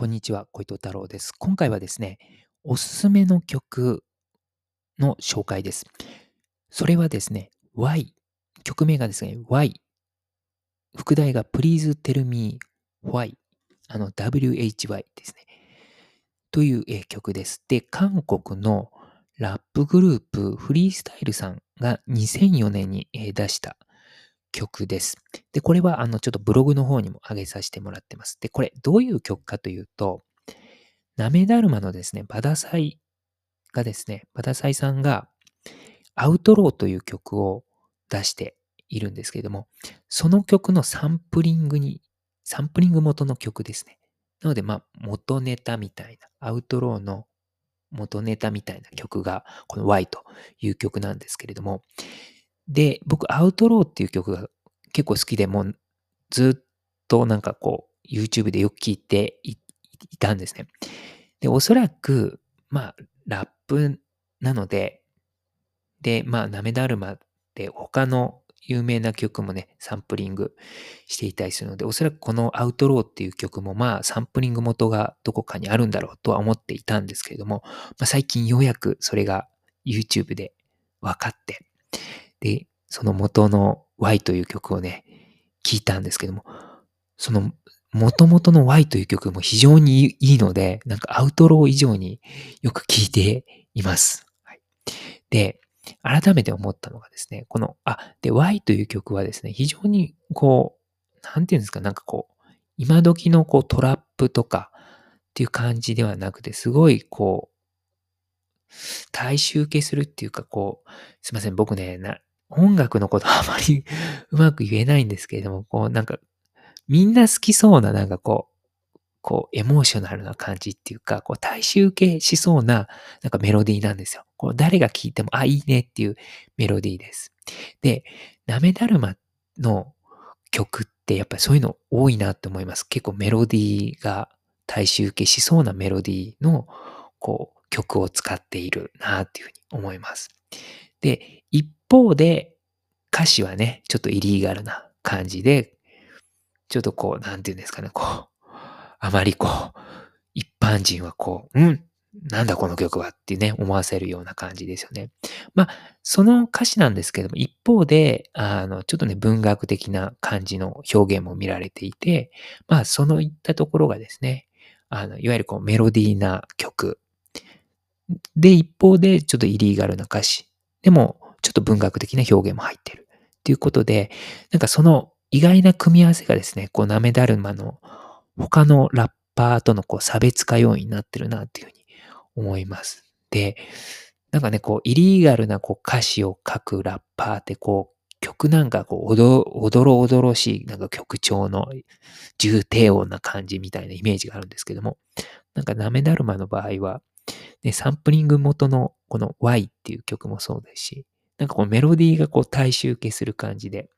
こんにちは、小糸太郎です。今回はですね、おすすめの曲の紹介です。それはですね、Y。曲名がですね、Y。副題が Please Tell Me Why。あの、WHY ですね。という、え曲です。で、韓国のラップグループフリースタイルさんが2004年に、え出した曲です。で、これはあのちょっとブログの方にも上げさせてもらってます。で、これどういう曲かというと、なめだるまのですね、バダサイがですね、バダサイさんがアウトローという曲を出しているんですけれども、その曲のサンプリングに、サンプリング元の曲ですね。なので、まあ、元ネタみたいな、アウトローの元ネタみたいな曲が、この Y という曲なんですけれども、で、僕、アウトローっていう曲が結構好きで、もうずっとなんかこう、YouTube でよく聴いていたんですね。で、おそらく、まあ、ラップなので、で、まあ、なめだるまって他の有名な曲もね、サンプリングしていたりするので、おそらくこのアウトローっていう曲もまあ、サンプリング元がどこかにあるんだろうとは思っていたんですけれども、まあ、最近ようやくそれが YouTube で分かって、で、その元の Y という曲をね、聞いたんですけども、その元々の Y という曲も非常にいいので、なんかアウトロー以上によく聴いています。はい、で、改めて思ったのがですね、この、あ、で、Y という曲はですね、非常にこう、なんていうんですか、なんかこう、今時のこうトラップとかっていう感じではなくて、すごいこう、大衆受けするっていうか、こう、すいません、僕ね、な、音楽のことあまり うまく言えないんですけれども、こう、なんか、みんな好きそうな、なんかこう、こう、エモーショナルな感じっていうか、こう、大衆受けしそうな、なんかメロディーなんですよ。こう、誰が聴いても、あ、いいねっていうメロディーです。で、なめだるまの曲ってやっぱりそういうの多いなって思います。結構メロディーが大衆受けしそうなメロディーの、こう、曲を使っているなっていうふうに思います。で、方で歌詞はね、ちょっとイリーガルな感じで、ちょっとこう、なんていうんですかね、こう、あまりこう、一般人はこう、うんなんだこの曲はってね、思わせるような感じですよね。まあ、その歌詞なんですけども、一方で、あの、ちょっとね、文学的な感じの表現も見られていて、まあ、そのいったところがですね、あの、いわゆるこうメロディーな曲で、一方でちょっとイリーガルな歌詞。でも、ちょっと文学的な表現も入ってる。っていうことで、なんかその意外な組み合わせがですね、こう、なめだるまの他のラッパーとのこう差別化要因になってるなっていうふうに思います。で、なんかね、こう、イリーガルなこう歌詞を書くラッパーってこう、曲なんかこう、おど、おどろおどろしい、なんか曲調の重低音な感じみたいなイメージがあるんですけども、なんかなめだるまの場合は、で、サンプリング元のこの Y っていう曲もそうですし、なんかこうメロディーがこう大衆受けする感じで、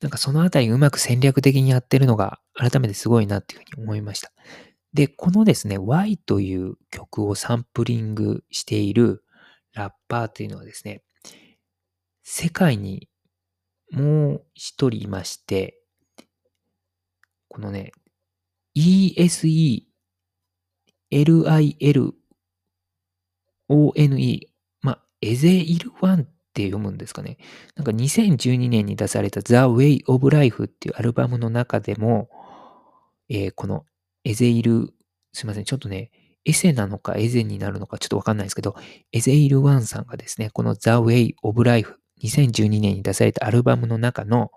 なんかそのあたりうまく戦略的にやってるのが改めてすごいなっていうふうに思いました。で、このですね、Y という曲をサンプリングしているラッパーというのはですね、世界にもう一人いまして、このね、ESE L-I-L-O-N-E。エゼイルワンって読むんですかね。なんか2012年に出された The Way of Life っていうアルバムの中でも、えー、このエゼイル、すいません、ちょっとね、エセなのかエゼになるのかちょっとわかんないですけど、エゼイルワンさんがですね、この The Way of Life 2012年に出されたアルバムの中の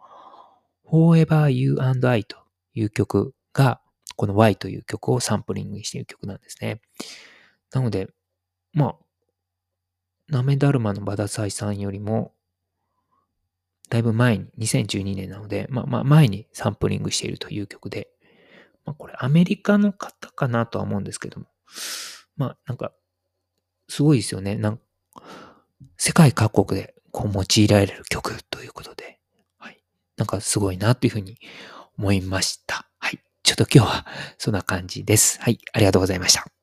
Forever You and I という曲がこの Y という曲をサンプリングにしている曲なんですね。なので、まあ、なめだるまのバダサイさんよりも、だいぶ前に、2012年なので、まあまあ前にサンプリングしているという曲で、まあこれアメリカの方かなとは思うんですけども、まあなんか、すごいですよね。なん世界各国でこう用いられる曲ということで、はい。なんかすごいなというふうに思いました。はい。ちょっと今日はそんな感じです。はい、ありがとうございました。